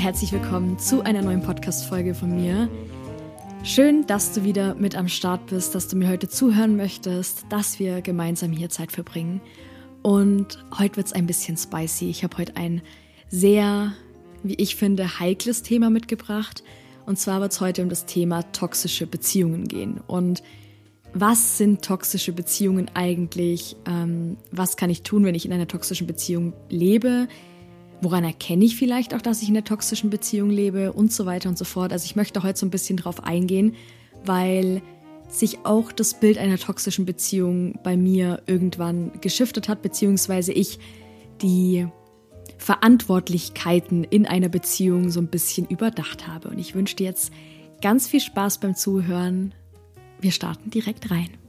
Herzlich willkommen zu einer neuen Podcast-Folge von mir. Schön, dass du wieder mit am Start bist, dass du mir heute zuhören möchtest, dass wir gemeinsam hier Zeit verbringen. Und heute wird es ein bisschen spicy. Ich habe heute ein sehr, wie ich finde, heikles Thema mitgebracht. Und zwar wird es heute um das Thema toxische Beziehungen gehen. Und was sind toxische Beziehungen eigentlich? Ähm, was kann ich tun, wenn ich in einer toxischen Beziehung lebe? Woran erkenne ich vielleicht auch, dass ich in einer toxischen Beziehung lebe und so weiter und so fort. Also ich möchte heute so ein bisschen drauf eingehen, weil sich auch das Bild einer toxischen Beziehung bei mir irgendwann geschiftet hat, beziehungsweise ich die Verantwortlichkeiten in einer Beziehung so ein bisschen überdacht habe. Und ich wünsche dir jetzt ganz viel Spaß beim Zuhören. Wir starten direkt rein.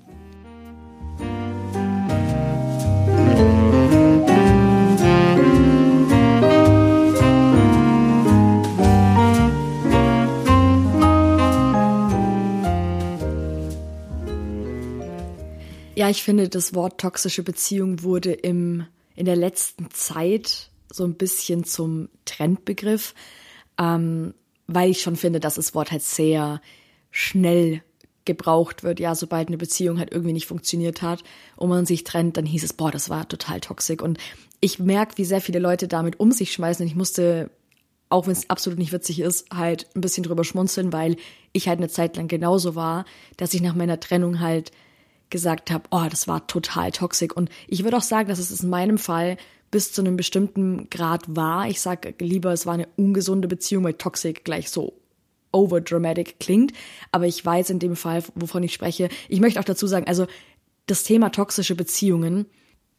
Ja, ich finde, das Wort toxische Beziehung wurde im, in der letzten Zeit so ein bisschen zum Trendbegriff, ähm, weil ich schon finde, dass das Wort halt sehr schnell gebraucht wird. Ja, sobald eine Beziehung halt irgendwie nicht funktioniert hat und man sich trennt, dann hieß es, boah, das war total toxisch. Und ich merke, wie sehr viele Leute damit um sich schmeißen. Und ich musste, auch wenn es absolut nicht witzig ist, halt ein bisschen drüber schmunzeln, weil ich halt eine Zeit lang genauso war, dass ich nach meiner Trennung halt gesagt habe, oh, das war total toxisch. Und ich würde auch sagen, dass es in meinem Fall bis zu einem bestimmten Grad war. Ich sage lieber, es war eine ungesunde Beziehung, weil toxic gleich so overdramatic klingt. Aber ich weiß in dem Fall, wovon ich spreche. Ich möchte auch dazu sagen, also das Thema toxische Beziehungen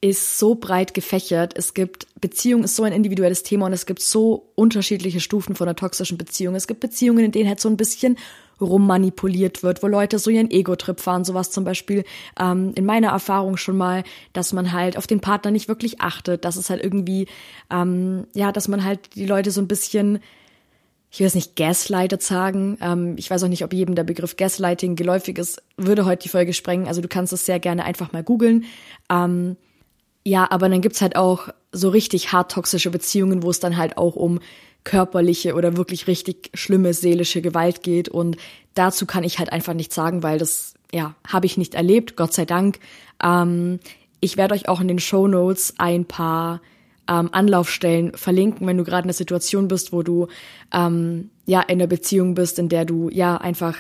ist so breit gefächert. Es gibt Beziehung ist so ein individuelles Thema und es gibt so unterschiedliche Stufen von einer toxischen Beziehung. Es gibt Beziehungen, in denen halt so ein bisschen rummanipuliert wird, wo Leute so ihren Ego-Trip fahren, sowas zum Beispiel ähm, in meiner Erfahrung schon mal, dass man halt auf den Partner nicht wirklich achtet, dass es halt irgendwie, ähm, ja, dass man halt die Leute so ein bisschen ich will es nicht Gaslighted sagen. Ähm, ich weiß auch nicht, ob jedem der Begriff Gaslighting geläufig ist, würde heute die Folge sprengen. Also du kannst es sehr gerne einfach mal googeln. Ähm, ja, aber dann gibt's halt auch so richtig hart toxische Beziehungen, wo es dann halt auch um körperliche oder wirklich richtig schlimme seelische Gewalt geht. Und dazu kann ich halt einfach nichts sagen, weil das, ja, habe ich nicht erlebt, Gott sei Dank. Ähm, ich werde euch auch in den Show Notes ein paar ähm, Anlaufstellen verlinken, wenn du gerade in einer Situation bist, wo du ähm, ja in einer Beziehung bist, in der du ja einfach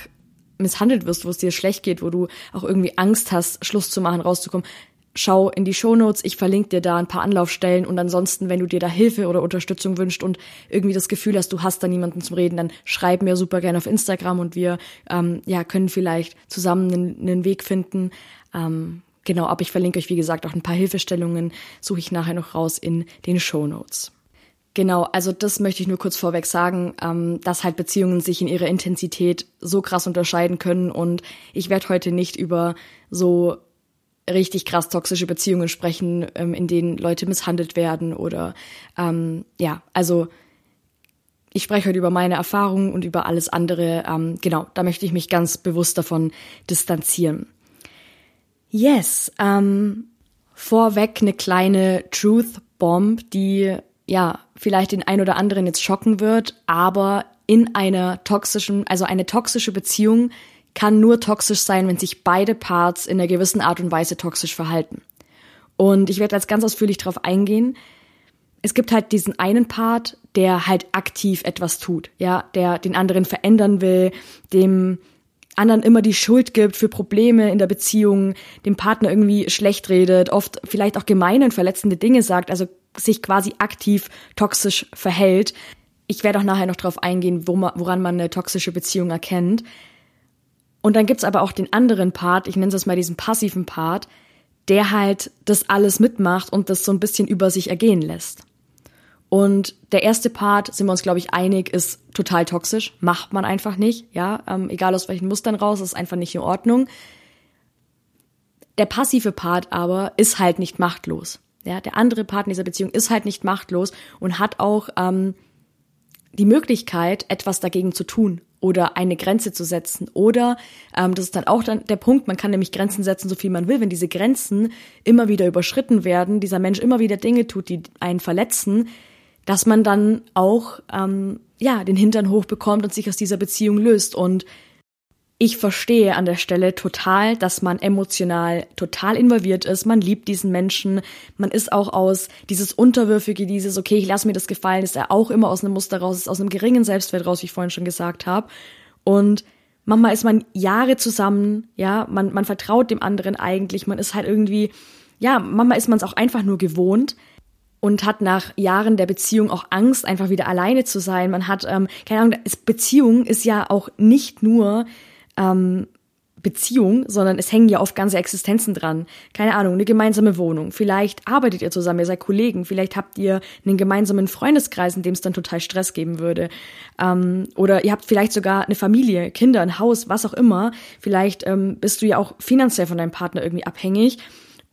misshandelt wirst, wo es dir schlecht geht, wo du auch irgendwie Angst hast, Schluss zu machen, rauszukommen schau in die Shownotes, ich verlinke dir da ein paar Anlaufstellen und ansonsten, wenn du dir da Hilfe oder Unterstützung wünscht und irgendwie das Gefühl hast, du hast da niemanden zum Reden, dann schreib mir super gerne auf Instagram und wir ähm, ja können vielleicht zusammen einen, einen Weg finden. Ähm, genau, aber ich verlinke euch wie gesagt auch ein paar Hilfestellungen, suche ich nachher noch raus in den Shownotes. Genau, also das möchte ich nur kurz vorweg sagen, ähm, dass halt Beziehungen sich in ihrer Intensität so krass unterscheiden können und ich werde heute nicht über so richtig krass toxische Beziehungen sprechen, ähm, in denen Leute misshandelt werden oder ähm, ja, also ich spreche heute über meine Erfahrungen und über alles andere. Ähm, genau, da möchte ich mich ganz bewusst davon distanzieren. Yes, ähm, vorweg eine kleine Truth Bomb, die ja vielleicht den ein oder anderen jetzt schocken wird, aber in einer toxischen, also eine toxische Beziehung kann nur toxisch sein, wenn sich beide Parts in einer gewissen Art und Weise toxisch verhalten. Und ich werde jetzt ganz ausführlich darauf eingehen. Es gibt halt diesen einen Part, der halt aktiv etwas tut, ja, der den anderen verändern will, dem anderen immer die Schuld gibt für Probleme in der Beziehung, dem Partner irgendwie schlecht redet, oft vielleicht auch gemeine und verletzende Dinge sagt, also sich quasi aktiv toxisch verhält. Ich werde auch nachher noch darauf eingehen, woran man eine toxische Beziehung erkennt. Und dann gibt's aber auch den anderen Part, ich nenne es mal diesen passiven Part, der halt das alles mitmacht und das so ein bisschen über sich ergehen lässt. Und der erste Part, sind wir uns, glaube ich, einig, ist total toxisch. Macht man einfach nicht, ja. Ähm, egal aus welchen Mustern raus, ist einfach nicht in Ordnung. Der passive Part aber ist halt nicht machtlos. Ja, der andere Part in dieser Beziehung ist halt nicht machtlos und hat auch ähm, die Möglichkeit, etwas dagegen zu tun oder eine Grenze zu setzen. Oder, ähm, das ist dann auch dann der Punkt, man kann nämlich Grenzen setzen, so viel man will. Wenn diese Grenzen immer wieder überschritten werden, dieser Mensch immer wieder Dinge tut, die einen verletzen, dass man dann auch ähm, ja den Hintern hochbekommt und sich aus dieser Beziehung löst. Und ich verstehe an der Stelle total, dass man emotional total involviert ist. Man liebt diesen Menschen. Man ist auch aus dieses Unterwürfige, dieses, okay, ich lasse mir das gefallen, ist er auch immer aus einem Muster raus, ist aus einem geringen Selbstwert raus, wie ich vorhin schon gesagt habe. Und manchmal ist man Jahre zusammen, ja, man, man vertraut dem anderen eigentlich, man ist halt irgendwie, ja, manchmal ist man es auch einfach nur gewohnt und hat nach Jahren der Beziehung auch Angst, einfach wieder alleine zu sein. Man hat, ähm, keine Ahnung, Beziehung ist ja auch nicht nur ähm, Beziehung, sondern es hängen ja oft ganze Existenzen dran. Keine Ahnung, eine gemeinsame Wohnung. Vielleicht arbeitet ihr zusammen, ihr seid Kollegen. Vielleicht habt ihr einen gemeinsamen Freundeskreis, in dem es dann total Stress geben würde. Ähm, oder ihr habt vielleicht sogar eine Familie, Kinder, ein Haus, was auch immer. Vielleicht ähm, bist du ja auch finanziell von deinem Partner irgendwie abhängig.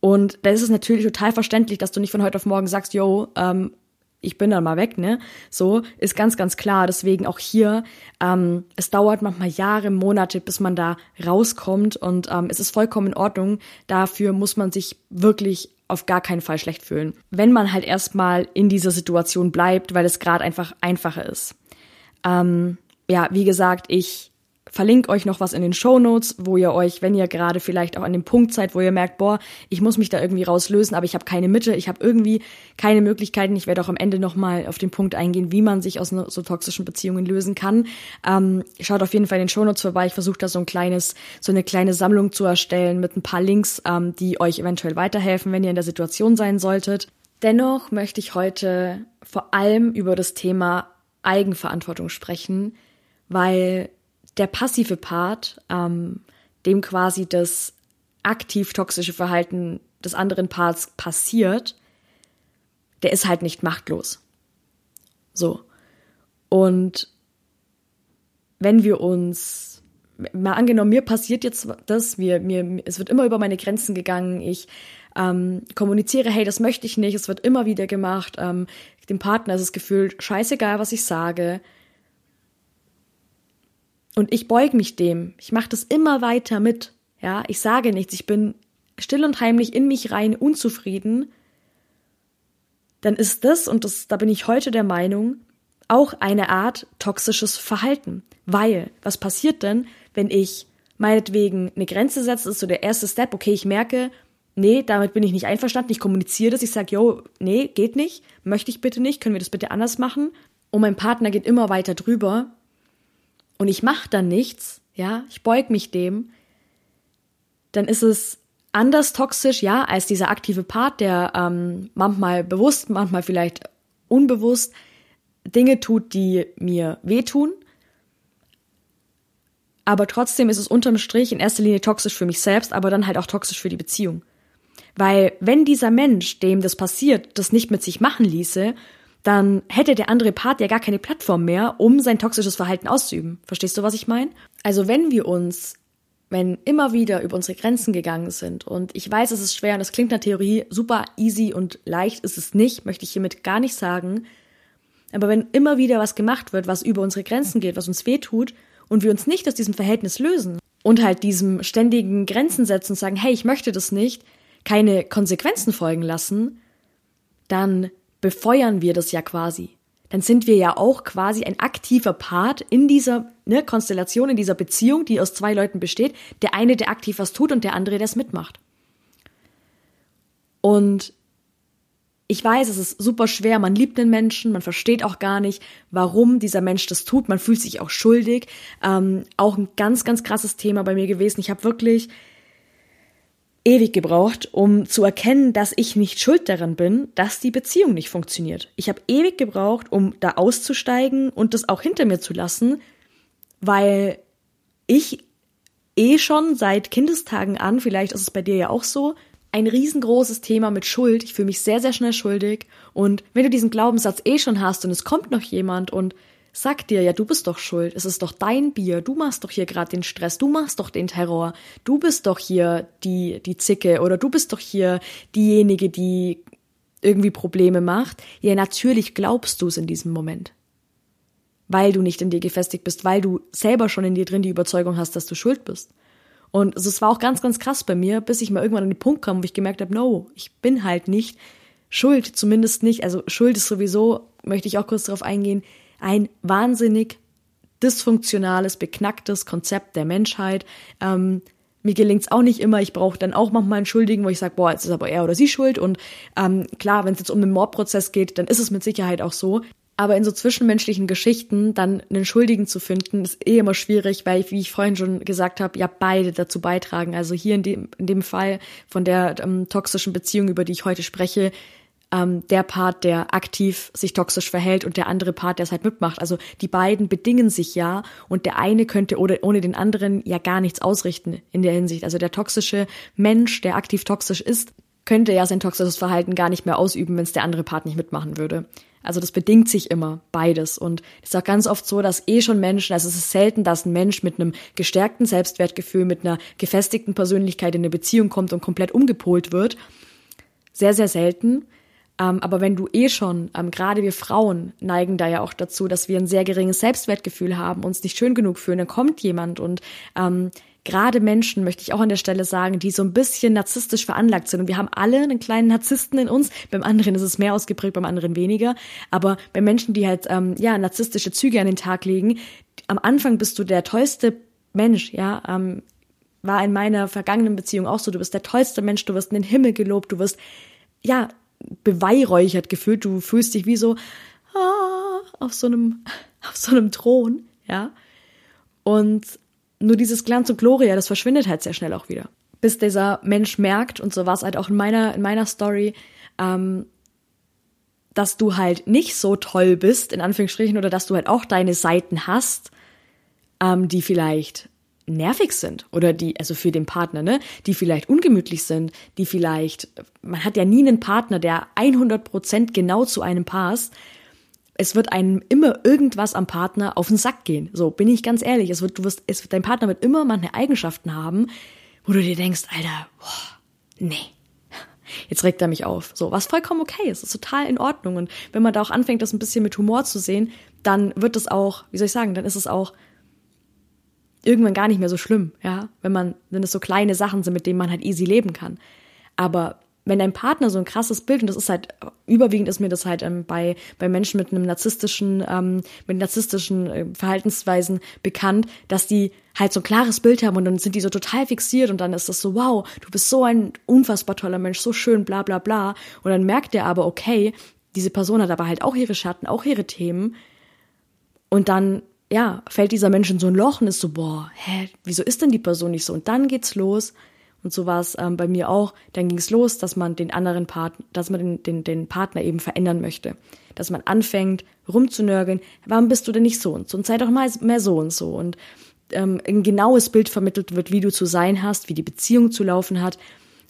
Und da ist es natürlich total verständlich, dass du nicht von heute auf morgen sagst, yo, ähm, ich bin dann mal weg, ne? So ist ganz, ganz klar. Deswegen auch hier, ähm, es dauert manchmal Jahre, Monate, bis man da rauskommt und ähm, es ist vollkommen in Ordnung. Dafür muss man sich wirklich auf gar keinen Fall schlecht fühlen. Wenn man halt erstmal in dieser Situation bleibt, weil es gerade einfach einfacher ist. Ähm, ja, wie gesagt, ich verlinke euch noch was in den Show Notes, wo ihr euch, wenn ihr gerade vielleicht auch an dem Punkt seid, wo ihr merkt, boah, ich muss mich da irgendwie rauslösen, aber ich habe keine Mitte, ich habe irgendwie keine Möglichkeiten. Ich werde auch am Ende nochmal auf den Punkt eingehen, wie man sich aus so toxischen Beziehungen lösen kann. Ähm, schaut auf jeden Fall in den Show Notes vorbei. Ich versuche da so ein kleines, so eine kleine Sammlung zu erstellen mit ein paar Links, ähm, die euch eventuell weiterhelfen, wenn ihr in der Situation sein solltet. Dennoch möchte ich heute vor allem über das Thema Eigenverantwortung sprechen, weil der passive Part, ähm, dem quasi das aktiv toxische Verhalten des anderen Parts passiert, der ist halt nicht machtlos. So. Und wenn wir uns, mal angenommen, mir passiert jetzt das, mir, mir, es wird immer über meine Grenzen gegangen, ich ähm, kommuniziere, hey, das möchte ich nicht, es wird immer wieder gemacht, ähm, dem Partner ist es gefühlt scheißegal, was ich sage, und ich beug mich dem. Ich mache das immer weiter mit. Ja, ich sage nichts. Ich bin still und heimlich in mich rein unzufrieden. Dann ist das, und das, da bin ich heute der Meinung, auch eine Art toxisches Verhalten. Weil, was passiert denn, wenn ich meinetwegen eine Grenze setze, das ist so der erste Step, okay, ich merke, nee, damit bin ich nicht einverstanden, ich kommuniziere das, ich sage, yo, nee, geht nicht, möchte ich bitte nicht, können wir das bitte anders machen? Und mein Partner geht immer weiter drüber, und ich mache dann nichts, ja, ich beug mich dem, dann ist es anders toxisch, ja, als dieser aktive Part, der ähm, manchmal bewusst, manchmal vielleicht unbewusst Dinge tut, die mir wehtun. Aber trotzdem ist es unterm Strich in erster Linie toxisch für mich selbst, aber dann halt auch toxisch für die Beziehung. Weil wenn dieser Mensch, dem das passiert, das nicht mit sich machen ließe dann hätte der andere Part ja gar keine Plattform mehr, um sein toxisches Verhalten auszuüben. Verstehst du, was ich meine? Also wenn wir uns, wenn immer wieder über unsere Grenzen gegangen sind, und ich weiß, es ist schwer und es klingt in der Theorie super easy und leicht ist es nicht, möchte ich hiermit gar nicht sagen, aber wenn immer wieder was gemacht wird, was über unsere Grenzen geht, was uns wehtut, und wir uns nicht aus diesem Verhältnis lösen und halt diesem ständigen Grenzen setzen und sagen, hey, ich möchte das nicht, keine Konsequenzen folgen lassen, dann befeuern wir das ja quasi. Dann sind wir ja auch quasi ein aktiver Part in dieser ne, Konstellation, in dieser Beziehung, die aus zwei Leuten besteht. Der eine, der aktiv was tut und der andere, der es mitmacht. Und ich weiß, es ist super schwer, man liebt den Menschen, man versteht auch gar nicht, warum dieser Mensch das tut, man fühlt sich auch schuldig. Ähm, auch ein ganz, ganz krasses Thema bei mir gewesen. Ich habe wirklich ewig gebraucht, um zu erkennen, dass ich nicht schuld daran bin, dass die Beziehung nicht funktioniert. Ich habe ewig gebraucht, um da auszusteigen und das auch hinter mir zu lassen, weil ich eh schon seit Kindestagen an, vielleicht ist es bei dir ja auch so, ein riesengroßes Thema mit Schuld. Ich fühle mich sehr, sehr schnell schuldig. Und wenn du diesen Glaubenssatz eh schon hast und es kommt noch jemand und Sag dir, ja, du bist doch schuld. Es ist doch dein Bier. Du machst doch hier gerade den Stress. Du machst doch den Terror. Du bist doch hier die, die Zicke oder du bist doch hier diejenige, die irgendwie Probleme macht. Ja, natürlich glaubst du es in diesem Moment. Weil du nicht in dir gefestigt bist, weil du selber schon in dir drin die Überzeugung hast, dass du schuld bist. Und es war auch ganz, ganz krass bei mir, bis ich mal irgendwann an den Punkt kam, wo ich gemerkt habe, no, ich bin halt nicht Schuld zumindest nicht, also Schuld ist sowieso, möchte ich auch kurz darauf eingehen, ein wahnsinnig dysfunktionales, beknacktes Konzept der Menschheit. Ähm, mir gelingt's auch nicht immer. Ich brauche dann auch manchmal einen Schuldigen, wo ich sage, boah, jetzt ist aber er oder sie schuld. Und ähm, klar, wenn es jetzt um einen Mordprozess geht, dann ist es mit Sicherheit auch so. Aber in so zwischenmenschlichen Geschichten dann einen Schuldigen zu finden, ist eh immer schwierig, weil, wie ich vorhin schon gesagt habe, ja beide dazu beitragen. Also hier in dem, in dem Fall von der ähm, toxischen Beziehung, über die ich heute spreche, ähm, der Part, der aktiv sich toxisch verhält und der andere Part, der es halt mitmacht. Also die beiden bedingen sich ja und der eine könnte ohne, ohne den anderen ja gar nichts ausrichten in der Hinsicht. Also der toxische Mensch, der aktiv toxisch ist, könnte ja sein toxisches Verhalten gar nicht mehr ausüben, wenn es der andere Part nicht mitmachen würde. Also das bedingt sich immer beides. Und es ist auch ganz oft so, dass eh schon Menschen, also es ist selten, dass ein Mensch mit einem gestärkten Selbstwertgefühl, mit einer gefestigten Persönlichkeit in eine Beziehung kommt und komplett umgepolt wird. Sehr, sehr selten. Ähm, aber wenn du eh schon, ähm, gerade wir Frauen neigen da ja auch dazu, dass wir ein sehr geringes Selbstwertgefühl haben, uns nicht schön genug fühlen, dann kommt jemand und ähm, gerade Menschen, möchte ich auch an der Stelle sagen, die so ein bisschen narzisstisch veranlagt sind. Und wir haben alle einen kleinen Narzissten in uns. Beim anderen ist es mehr ausgeprägt, beim anderen weniger. Aber bei Menschen, die halt ähm, ja narzisstische Züge an den Tag legen, am Anfang bist du der tollste Mensch, ja. Ähm, war in meiner vergangenen Beziehung auch so. Du bist der tollste Mensch, du wirst in den Himmel gelobt, du wirst ja beweihräuchert gefühlt. Du fühlst dich wie so ah, auf so einem auf so einem Thron, ja. Und nur dieses Glanz und Gloria, das verschwindet halt sehr schnell auch wieder. Bis dieser Mensch merkt, und so war es halt auch in meiner, in meiner Story, ähm, dass du halt nicht so toll bist, in Anführungsstrichen, oder dass du halt auch deine Seiten hast, ähm, die vielleicht nervig sind oder die, also für den Partner, ne, die vielleicht ungemütlich sind, die vielleicht, man hat ja nie einen Partner, der 100% genau zu einem passt. Es wird einem immer irgendwas am Partner auf den Sack gehen. So, bin ich ganz ehrlich. Es wird, du wirst, es, dein Partner wird immer manche Eigenschaften haben, wo du dir denkst, Alter, boah, nee. Jetzt regt er mich auf. So, was vollkommen okay ist. ist total in Ordnung. Und wenn man da auch anfängt, das ein bisschen mit Humor zu sehen, dann wird es auch, wie soll ich sagen, dann ist es auch irgendwann gar nicht mehr so schlimm, ja, wenn man, wenn es so kleine Sachen sind, mit denen man halt easy leben kann. Aber wenn dein Partner so ein krasses Bild, und das ist halt, überwiegend ist mir das halt ähm, bei, bei Menschen mit einem narzisstischen, ähm, mit narzisstischen äh, Verhaltensweisen bekannt, dass die halt so ein klares Bild haben und dann sind die so total fixiert und dann ist das so, wow, du bist so ein unfassbar toller Mensch, so schön, bla bla bla. Und dann merkt der aber, okay, diese Person hat aber halt auch ihre Schatten, auch ihre Themen. Und dann ja, fällt dieser Mensch in so ein Loch und ist so, boah, hä, wieso ist denn die Person nicht so? Und dann geht's los. Und so war es ähm, bei mir auch. Dann ging es los, dass man den anderen Partner, dass man den, den, den Partner eben verändern möchte. Dass man anfängt, rumzunörgeln. Warum bist du denn nicht so und so? Und sei doch mal mehr so und so. Und ähm, ein genaues Bild vermittelt wird, wie du zu sein hast, wie die Beziehung zu laufen hat.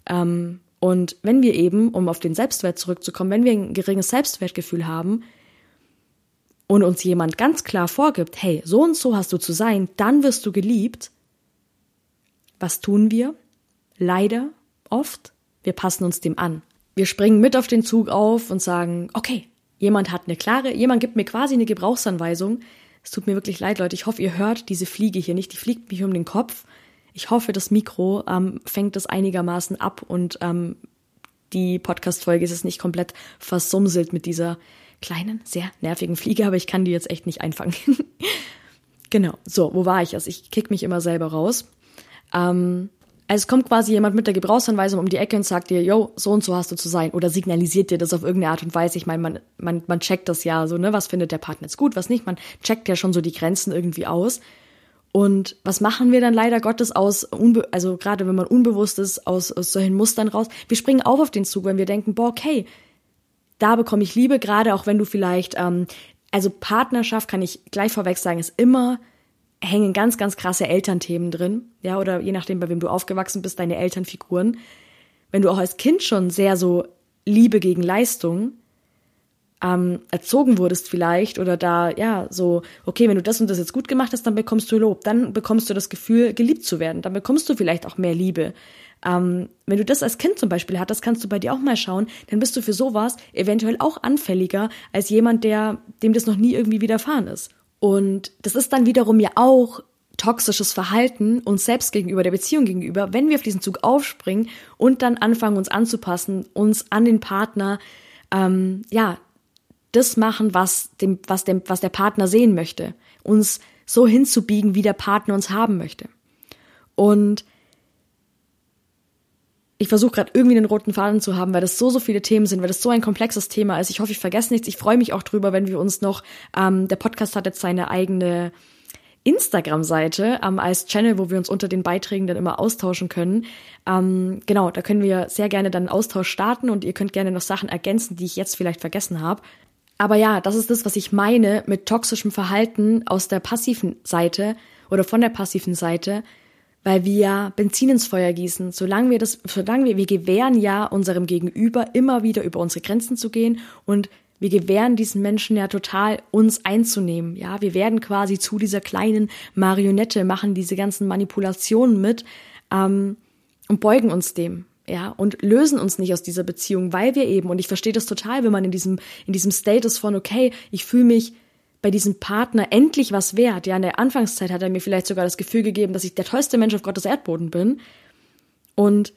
Ähm, und wenn wir eben, um auf den Selbstwert zurückzukommen, wenn wir ein geringes Selbstwertgefühl haben, und uns jemand ganz klar vorgibt, hey, so und so hast du zu sein, dann wirst du geliebt, was tun wir? Leider oft, wir passen uns dem an. Wir springen mit auf den Zug auf und sagen, okay, jemand hat eine klare, jemand gibt mir quasi eine Gebrauchsanweisung. Es tut mir wirklich leid, Leute. Ich hoffe, ihr hört diese Fliege hier nicht. Die fliegt mich um den Kopf. Ich hoffe, das Mikro ähm, fängt das einigermaßen ab und ähm, die Podcast-Folge ist es nicht komplett versumselt mit dieser kleinen, sehr nervigen Fliege, aber ich kann die jetzt echt nicht einfangen. genau, so, wo war ich? Also ich kick mich immer selber raus. Ähm, also es kommt quasi jemand mit der Gebrauchsanweisung um die Ecke und sagt dir, yo, so und so hast du zu sein. Oder signalisiert dir das auf irgendeine Art und Weise. Ich meine, man, man, man checkt das ja so, ne? Was findet der Partner jetzt gut, was nicht. Man checkt ja schon so die Grenzen irgendwie aus. Und was machen wir dann leider Gottes aus, also gerade wenn man unbewusst ist, aus, aus solchen Mustern raus? Wir springen auf auf den Zug, wenn wir denken, boah, okay, da bekomme ich Liebe, gerade auch wenn du vielleicht, ähm, also Partnerschaft kann ich gleich vorweg sagen, ist immer hängen ganz, ganz krasse Elternthemen drin, ja, oder je nachdem, bei wem du aufgewachsen bist, deine Elternfiguren. Wenn du auch als Kind schon sehr so Liebe gegen Leistung ähm, erzogen wurdest vielleicht oder da, ja, so, okay, wenn du das und das jetzt gut gemacht hast, dann bekommst du Lob, dann bekommst du das Gefühl, geliebt zu werden, dann bekommst du vielleicht auch mehr Liebe. Ähm, wenn du das als Kind zum Beispiel hattest, kannst du bei dir auch mal schauen, dann bist du für sowas eventuell auch anfälliger als jemand, der, dem das noch nie irgendwie widerfahren ist. Und das ist dann wiederum ja auch toxisches Verhalten uns selbst gegenüber, der Beziehung gegenüber, wenn wir auf diesen Zug aufspringen und dann anfangen, uns anzupassen, uns an den Partner ähm, ja, das machen, was dem, was dem, was der Partner sehen möchte. Uns so hinzubiegen, wie der Partner uns haben möchte. Und ich versuche gerade irgendwie den roten Faden zu haben, weil das so, so viele Themen sind, weil das so ein komplexes Thema ist. Ich hoffe, ich vergesse nichts. Ich freue mich auch drüber, wenn wir uns noch, ähm, der Podcast hat jetzt seine eigene Instagram-Seite ähm, als Channel, wo wir uns unter den Beiträgen dann immer austauschen können. Ähm, genau, da können wir sehr gerne dann einen Austausch starten und ihr könnt gerne noch Sachen ergänzen, die ich jetzt vielleicht vergessen habe. Aber ja, das ist das, was ich meine mit toxischem Verhalten aus der passiven Seite oder von der passiven Seite, weil wir ja Benzin ins Feuer gießen. Solange wir das, solange wir, wir gewähren ja unserem Gegenüber immer wieder über unsere Grenzen zu gehen und wir gewähren diesen Menschen ja total, uns einzunehmen. Ja, wir werden quasi zu dieser kleinen Marionette, machen diese ganzen Manipulationen mit ähm, und beugen uns dem. Ja, und lösen uns nicht aus dieser Beziehung, weil wir eben, und ich verstehe das total, wenn man in diesem, in diesem Status von, okay, ich fühle mich bei diesem Partner endlich was wert. Ja, in der Anfangszeit hat er mir vielleicht sogar das Gefühl gegeben, dass ich der tollste Mensch auf Gottes Erdboden bin. Und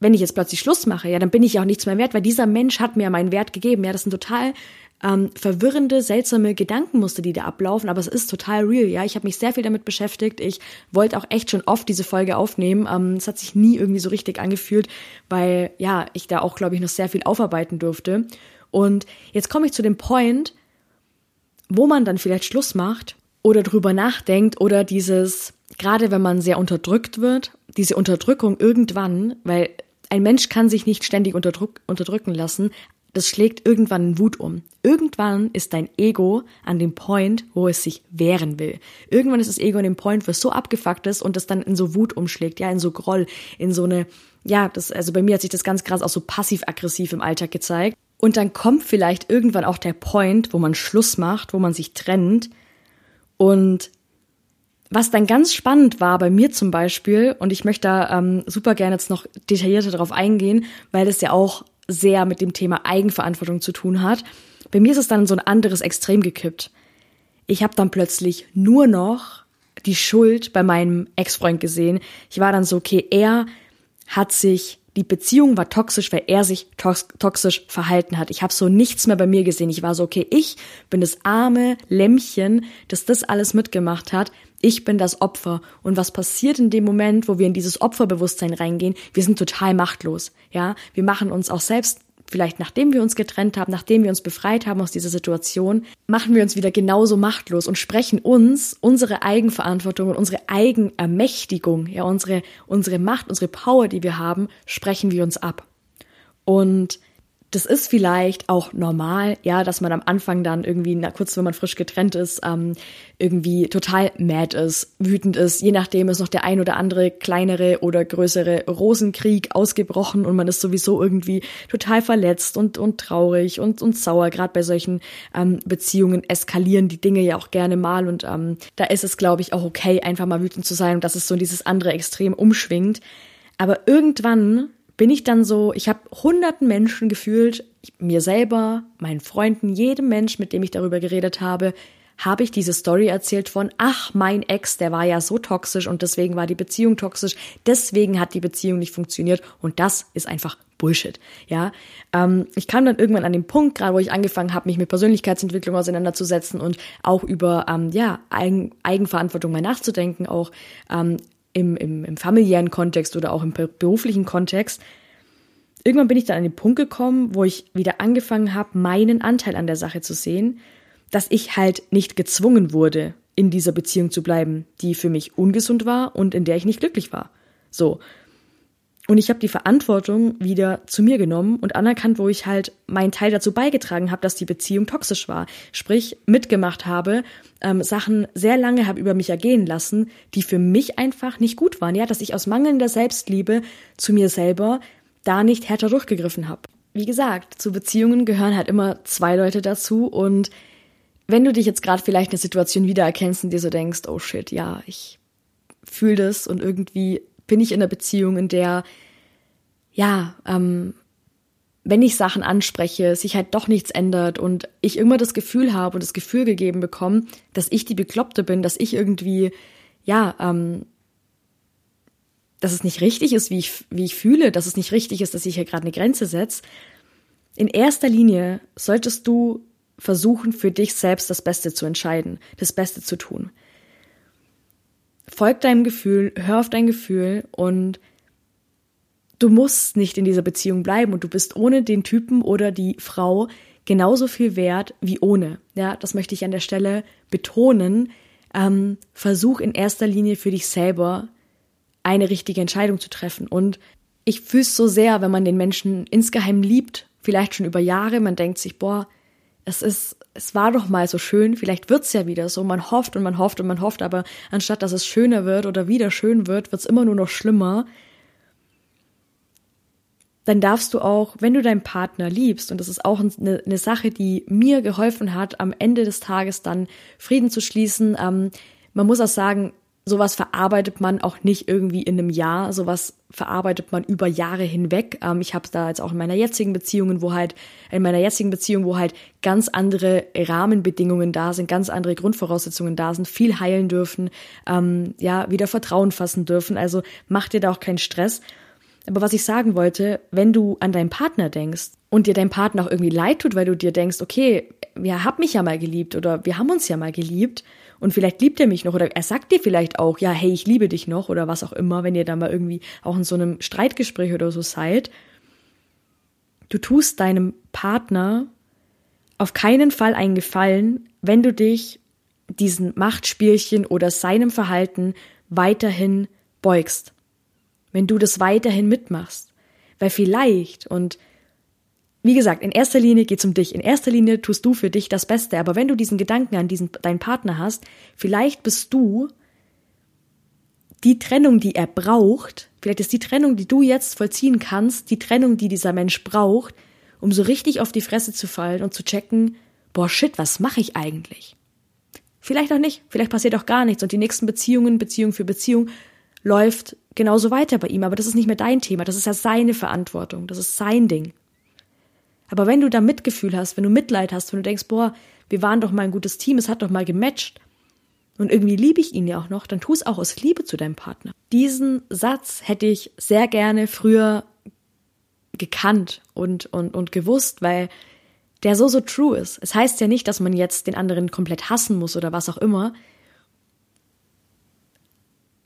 wenn ich jetzt plötzlich Schluss mache, ja, dann bin ich ja auch nichts mehr wert, weil dieser Mensch hat mir meinen Wert gegeben. Ja, das sind total ähm, verwirrende, seltsame Gedankenmuster, die da ablaufen, aber es ist total real. Ja, ich habe mich sehr viel damit beschäftigt. Ich wollte auch echt schon oft diese Folge aufnehmen. Ähm, es hat sich nie irgendwie so richtig angefühlt, weil ja ich da auch, glaube ich, noch sehr viel aufarbeiten durfte. Und jetzt komme ich zu dem Point, wo man dann vielleicht Schluss macht oder drüber nachdenkt oder dieses, gerade wenn man sehr unterdrückt wird, diese Unterdrückung irgendwann, weil ein Mensch kann sich nicht ständig unterdrück, unterdrücken lassen, das schlägt irgendwann in Wut um. Irgendwann ist dein Ego an dem Point, wo es sich wehren will. Irgendwann ist das Ego an dem Point, wo es so abgefuckt ist und das dann in so Wut umschlägt, ja, in so Groll, in so eine, ja, das, also bei mir hat sich das ganz krass auch so passiv-aggressiv im Alltag gezeigt. Und dann kommt vielleicht irgendwann auch der Point, wo man Schluss macht, wo man sich trennt. Und was dann ganz spannend war bei mir zum Beispiel, und ich möchte da ähm, super gerne jetzt noch detaillierter darauf eingehen, weil es ja auch sehr mit dem Thema Eigenverantwortung zu tun hat. Bei mir ist es dann so ein anderes Extrem gekippt. Ich habe dann plötzlich nur noch die Schuld bei meinem Ex-Freund gesehen. Ich war dann so, okay, er hat sich die Beziehung war toxisch, weil er sich tox toxisch verhalten hat. Ich habe so nichts mehr bei mir gesehen. Ich war so, okay, ich bin das arme Lämmchen, das das alles mitgemacht hat. Ich bin das Opfer. Und was passiert in dem Moment, wo wir in dieses Opferbewusstsein reingehen? Wir sind total machtlos. Ja, wir machen uns auch selbst vielleicht nachdem wir uns getrennt haben, nachdem wir uns befreit haben aus dieser Situation, machen wir uns wieder genauso machtlos und sprechen uns unsere Eigenverantwortung und unsere Eigenermächtigung, ja, unsere, unsere Macht, unsere Power, die wir haben, sprechen wir uns ab. Und das ist vielleicht auch normal, ja, dass man am Anfang dann irgendwie, na, kurz wenn man frisch getrennt ist, ähm, irgendwie total mad ist, wütend ist. Je nachdem ist noch der ein oder andere kleinere oder größere Rosenkrieg ausgebrochen und man ist sowieso irgendwie total verletzt und, und traurig und, und sauer. Gerade bei solchen ähm, Beziehungen eskalieren die Dinge ja auch gerne mal und ähm, da ist es, glaube ich, auch okay, einfach mal wütend zu sein und dass es so dieses andere Extrem umschwingt. Aber irgendwann bin ich dann so, ich habe hunderten Menschen gefühlt, mir selber, meinen Freunden, jedem Mensch, mit dem ich darüber geredet habe, habe ich diese Story erzählt von, ach, mein Ex, der war ja so toxisch und deswegen war die Beziehung toxisch, deswegen hat die Beziehung nicht funktioniert und das ist einfach Bullshit. Ja, ähm, ich kam dann irgendwann an den Punkt, gerade wo ich angefangen habe, mich mit Persönlichkeitsentwicklung auseinanderzusetzen und auch über ähm, ja Eigen, Eigenverantwortung mal nachzudenken, auch ähm, im, im, im familiären Kontext oder auch im beruflichen Kontext. Irgendwann bin ich dann an den Punkt gekommen, wo ich wieder angefangen habe, meinen Anteil an der Sache zu sehen, dass ich halt nicht gezwungen wurde, in dieser Beziehung zu bleiben, die für mich ungesund war und in der ich nicht glücklich war. So. Und ich habe die Verantwortung wieder zu mir genommen und anerkannt, wo ich halt meinen Teil dazu beigetragen habe, dass die Beziehung toxisch war. Sprich, mitgemacht habe, ähm, Sachen sehr lange habe über mich ergehen lassen, die für mich einfach nicht gut waren. Ja, dass ich aus mangelnder Selbstliebe zu mir selber da nicht härter durchgegriffen habe. Wie gesagt, zu Beziehungen gehören halt immer zwei Leute dazu und wenn du dich jetzt gerade vielleicht in der Situation wiedererkennst und dir so denkst, oh shit, ja, ich fühle das und irgendwie bin ich in einer Beziehung, in der, ja, ähm, wenn ich Sachen anspreche, sich halt doch nichts ändert und ich immer das Gefühl habe und das Gefühl gegeben bekomme, dass ich die Bekloppte bin, dass ich irgendwie, ja, ähm, dass es nicht richtig ist, wie ich, wie ich fühle, dass es nicht richtig ist, dass ich hier gerade eine Grenze setze, in erster Linie solltest du versuchen, für dich selbst das Beste zu entscheiden, das Beste zu tun. Folg deinem Gefühl, hör auf dein Gefühl und du musst nicht in dieser Beziehung bleiben und du bist ohne den Typen oder die Frau genauso viel wert wie ohne. Ja, das möchte ich an der Stelle betonen. Ähm, versuch in erster Linie für dich selber eine richtige Entscheidung zu treffen. Und ich fühle es so sehr, wenn man den Menschen insgeheim liebt, vielleicht schon über Jahre, man denkt sich, boah, es ist, es war doch mal so schön, vielleicht wird's ja wieder so, man hofft und man hofft und man hofft, aber anstatt dass es schöner wird oder wieder schön wird, wird's immer nur noch schlimmer. Dann darfst du auch, wenn du deinen Partner liebst, und das ist auch eine, eine Sache, die mir geholfen hat, am Ende des Tages dann Frieden zu schließen. Ähm, man muss auch sagen, sowas verarbeitet man auch nicht irgendwie in einem Jahr, sowas verarbeitet man über Jahre hinweg. Ähm, ich habe da jetzt auch in meiner jetzigen Beziehung, wo halt in meiner jetzigen Beziehung, wo halt ganz andere Rahmenbedingungen da sind, ganz andere Grundvoraussetzungen da sind, viel heilen dürfen, ähm, ja wieder Vertrauen fassen dürfen. Also mach dir da auch keinen Stress. Aber was ich sagen wollte, wenn du an deinen Partner denkst und dir dein Partner auch irgendwie leid tut, weil du dir denkst, okay, wir haben mich ja mal geliebt oder wir haben uns ja mal geliebt und vielleicht liebt er mich noch oder er sagt dir vielleicht auch, ja, hey, ich liebe dich noch oder was auch immer, wenn ihr da mal irgendwie auch in so einem Streitgespräch oder so seid. Du tust deinem Partner auf keinen Fall einen Gefallen, wenn du dich diesen Machtspielchen oder seinem Verhalten weiterhin beugst. Wenn du das weiterhin mitmachst. Weil vielleicht, und wie gesagt, in erster Linie geht's um dich. In erster Linie tust du für dich das Beste. Aber wenn du diesen Gedanken an diesen, deinen Partner hast, vielleicht bist du die Trennung, die er braucht, vielleicht ist die Trennung, die du jetzt vollziehen kannst, die Trennung, die dieser Mensch braucht, um so richtig auf die Fresse zu fallen und zu checken, boah, shit, was mache ich eigentlich? Vielleicht auch nicht, vielleicht passiert auch gar nichts und die nächsten Beziehungen, Beziehung für Beziehung, läuft genauso weiter bei ihm, aber das ist nicht mehr dein Thema, das ist ja seine Verantwortung, das ist sein Ding. Aber wenn du da Mitgefühl hast, wenn du Mitleid hast, wenn du denkst, boah, wir waren doch mal ein gutes Team, es hat doch mal gematcht und irgendwie liebe ich ihn ja auch noch, dann tu es auch aus Liebe zu deinem Partner. Diesen Satz hätte ich sehr gerne früher gekannt und, und, und gewusst, weil der so, so true ist. Es heißt ja nicht, dass man jetzt den anderen komplett hassen muss oder was auch immer.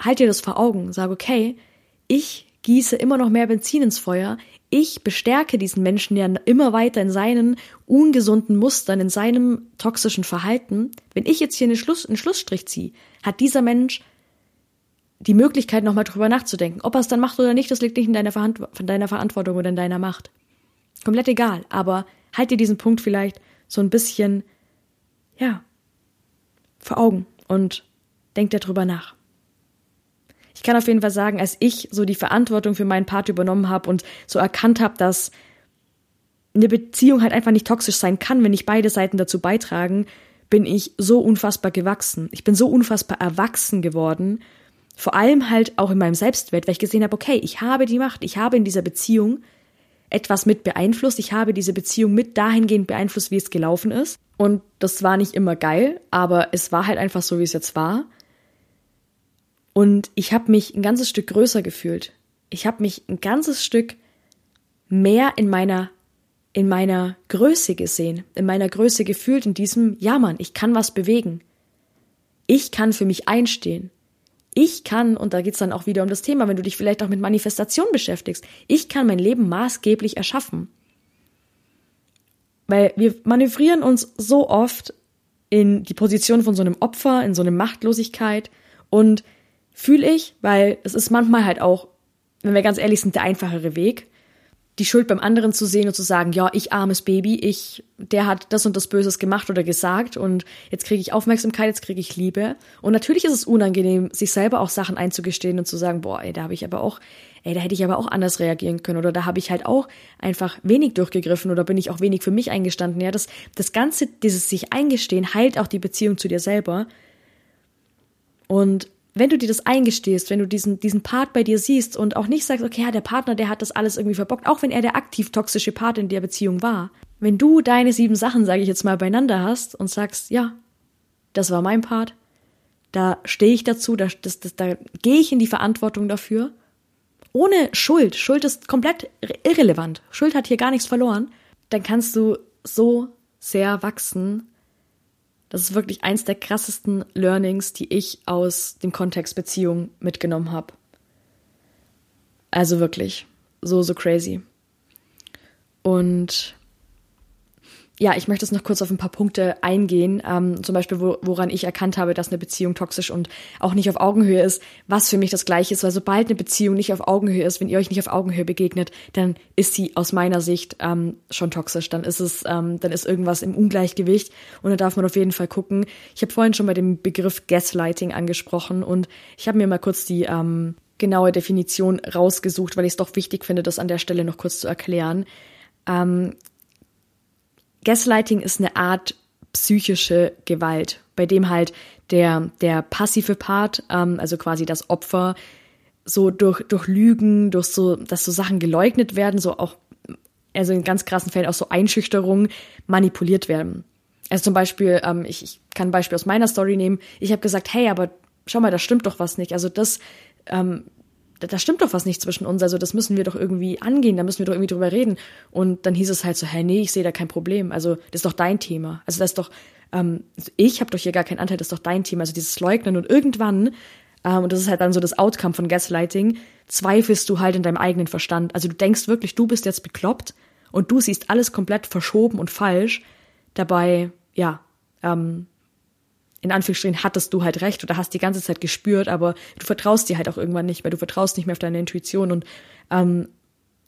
Halt dir das vor Augen. Sag, okay, ich gieße immer noch mehr Benzin ins Feuer ich bestärke diesen Menschen ja immer weiter in seinen ungesunden Mustern, in seinem toxischen Verhalten. Wenn ich jetzt hier einen, Schluss, einen Schlussstrich ziehe, hat dieser Mensch die Möglichkeit, nochmal drüber nachzudenken. Ob er es dann macht oder nicht, das liegt nicht in deiner, Verant von deiner Verantwortung oder in deiner Macht. Komplett egal. Aber halt dir diesen Punkt vielleicht so ein bisschen, ja, vor Augen und denk darüber nach kann auf jeden Fall sagen, als ich so die Verantwortung für meinen Part übernommen habe und so erkannt habe, dass eine Beziehung halt einfach nicht toxisch sein kann, wenn nicht beide Seiten dazu beitragen, bin ich so unfassbar gewachsen. Ich bin so unfassbar erwachsen geworden. Vor allem halt auch in meinem Selbstwert, weil ich gesehen habe, okay, ich habe die Macht, ich habe in dieser Beziehung etwas mit beeinflusst, ich habe diese Beziehung mit dahingehend beeinflusst, wie es gelaufen ist. Und das war nicht immer geil, aber es war halt einfach so, wie es jetzt war. Und ich habe mich ein ganzes Stück größer gefühlt. Ich habe mich ein ganzes Stück mehr in meiner in meiner Größe gesehen, in meiner Größe gefühlt, in diesem, ja Mann, ich kann was bewegen. Ich kann für mich einstehen. Ich kann, und da geht's dann auch wieder um das Thema, wenn du dich vielleicht auch mit Manifestation beschäftigst, ich kann mein Leben maßgeblich erschaffen. Weil wir manövrieren uns so oft in die Position von so einem Opfer, in so eine Machtlosigkeit und Fühle ich, weil es ist manchmal halt auch, wenn wir ganz ehrlich sind, der einfachere Weg, die Schuld beim anderen zu sehen und zu sagen, ja, ich armes Baby, ich, der hat das und das Böses gemacht oder gesagt und jetzt kriege ich Aufmerksamkeit, jetzt kriege ich Liebe. Und natürlich ist es unangenehm, sich selber auch Sachen einzugestehen und zu sagen, boah, ey, da habe ich aber auch, ey, da hätte ich aber auch anders reagieren können oder da habe ich halt auch einfach wenig durchgegriffen oder bin ich auch wenig für mich eingestanden. Ja, das, das Ganze, dieses sich eingestehen, heilt auch die Beziehung zu dir selber. Und wenn du dir das eingestehst, wenn du diesen, diesen Part bei dir siehst und auch nicht sagst, okay, ja, der Partner, der hat das alles irgendwie verbockt, auch wenn er der aktiv toxische Part in der Beziehung war. Wenn du deine sieben Sachen, sage ich jetzt mal, beieinander hast und sagst, ja, das war mein Part, da stehe ich dazu, da, das, das, da gehe ich in die Verantwortung dafür. Ohne Schuld. Schuld ist komplett irrelevant. Schuld hat hier gar nichts verloren dann kannst du so sehr wachsen. Das ist wirklich eins der krassesten Learnings, die ich aus dem Kontext Beziehung mitgenommen habe. Also wirklich, so, so crazy. Und ja, ich möchte jetzt noch kurz auf ein paar Punkte eingehen, ähm, zum Beispiel, wo, woran ich erkannt habe, dass eine Beziehung toxisch und auch nicht auf Augenhöhe ist, was für mich das gleiche ist, weil sobald eine Beziehung nicht auf Augenhöhe ist, wenn ihr euch nicht auf Augenhöhe begegnet, dann ist sie aus meiner Sicht ähm, schon toxisch, dann ist es, ähm, dann ist irgendwas im Ungleichgewicht und da darf man auf jeden Fall gucken. Ich habe vorhin schon bei dem Begriff Gaslighting angesprochen und ich habe mir mal kurz die ähm, genaue Definition rausgesucht, weil ich es doch wichtig finde, das an der Stelle noch kurz zu erklären. Ähm, Gaslighting ist eine Art psychische Gewalt, bei dem halt der, der passive Part, ähm, also quasi das Opfer, so durch, durch Lügen, durch so, dass so Sachen geleugnet werden, so auch, also in ganz krassen Fällen auch so Einschüchterungen manipuliert werden. Also zum Beispiel, ähm, ich, ich kann ein Beispiel aus meiner Story nehmen. Ich habe gesagt, hey, aber schau mal, da stimmt doch was nicht. Also das, ähm, da, da stimmt doch was nicht zwischen uns, also das müssen wir doch irgendwie angehen, da müssen wir doch irgendwie drüber reden. Und dann hieß es halt so, hä, nee, ich sehe da kein Problem. Also das ist doch dein Thema. Also das ist doch, ähm, ich habe doch hier gar keinen Anteil, das ist doch dein Thema. Also dieses Leugnen und irgendwann, ähm, und das ist halt dann so das Outcome von Gaslighting, zweifelst du halt in deinem eigenen Verstand. Also du denkst wirklich, du bist jetzt bekloppt und du siehst alles komplett verschoben und falsch. Dabei, ja, ähm, in Anführungsstrichen hattest du halt recht oder hast die ganze Zeit gespürt, aber du vertraust dir halt auch irgendwann nicht, weil du vertraust nicht mehr auf deine Intuition. Und ähm,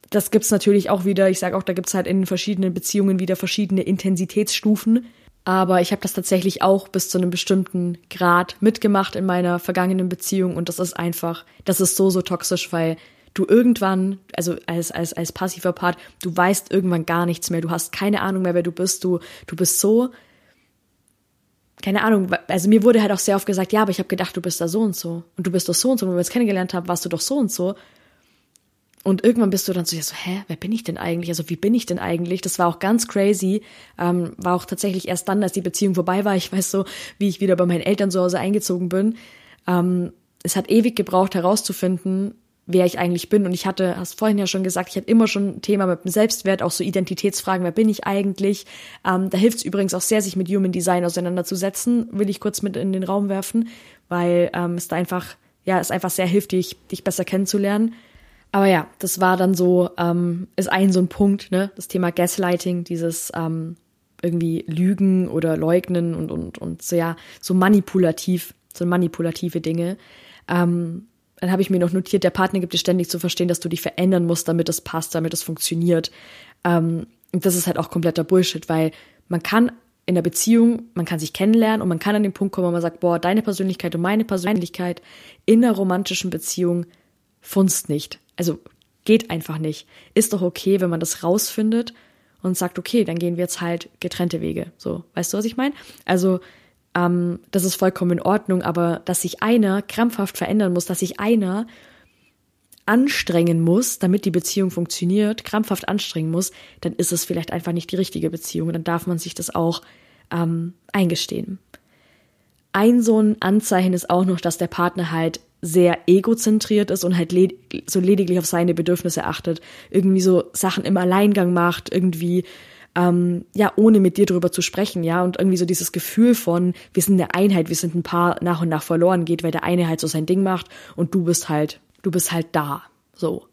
das gibt's natürlich auch wieder, ich sage auch, da gibt's halt in verschiedenen Beziehungen wieder verschiedene Intensitätsstufen, aber ich habe das tatsächlich auch bis zu einem bestimmten Grad mitgemacht in meiner vergangenen Beziehung. Und das ist einfach, das ist so so toxisch, weil du irgendwann, also als, als, als passiver Part, du weißt irgendwann gar nichts mehr, du hast keine Ahnung mehr, wer du bist, du, du bist so keine Ahnung, also mir wurde halt auch sehr oft gesagt, ja, aber ich habe gedacht, du bist da so und so und du bist doch so und so. Und wenn wir uns kennengelernt haben, warst du doch so und so. Und irgendwann bist du dann so, ja, so, hä, wer bin ich denn eigentlich? Also wie bin ich denn eigentlich? Das war auch ganz crazy. Ähm, war auch tatsächlich erst dann, als die Beziehung vorbei war. Ich weiß so, wie ich wieder bei meinen Eltern zu Hause eingezogen bin. Ähm, es hat ewig gebraucht herauszufinden, wer ich eigentlich bin. Und ich hatte, hast vorhin ja schon gesagt, ich hatte immer schon ein Thema mit dem Selbstwert, auch so Identitätsfragen, wer bin ich eigentlich? Ähm, da hilft es übrigens auch sehr, sich mit Human Design auseinanderzusetzen, will ich kurz mit in den Raum werfen, weil ähm, es da einfach, ja, es einfach sehr hilft, dich, dich besser kennenzulernen. Aber ja, das war dann so, ähm, ist ein so ein Punkt, ne, das Thema Gaslighting, dieses ähm, irgendwie Lügen oder Leugnen und, und, und so, ja, so manipulativ, so manipulative Dinge. Ähm, dann habe ich mir noch notiert, der Partner gibt dir ständig zu verstehen, dass du dich verändern musst, damit es passt, damit es funktioniert. Ähm, und das ist halt auch kompletter Bullshit, weil man kann in der Beziehung, man kann sich kennenlernen und man kann an den Punkt kommen, wo man sagt, boah, deine Persönlichkeit und meine Persönlichkeit in einer romantischen Beziehung funzt nicht. Also geht einfach nicht. Ist doch okay, wenn man das rausfindet und sagt, okay, dann gehen wir jetzt halt getrennte Wege. So, weißt du, was ich meine? Also ähm, das ist vollkommen in Ordnung, aber dass sich einer krampfhaft verändern muss, dass sich einer anstrengen muss, damit die Beziehung funktioniert, krampfhaft anstrengen muss, dann ist es vielleicht einfach nicht die richtige Beziehung. Dann darf man sich das auch ähm, eingestehen. Ein so ein Anzeichen ist auch noch, dass der Partner halt sehr egozentriert ist und halt led so lediglich auf seine Bedürfnisse achtet, irgendwie so Sachen im Alleingang macht, irgendwie ähm, ja, ohne mit dir drüber zu sprechen, ja, und irgendwie so dieses Gefühl von, wir sind eine Einheit, wir sind ein Paar nach und nach verloren geht, weil der eine halt so sein Ding macht und du bist halt, du bist halt da, so,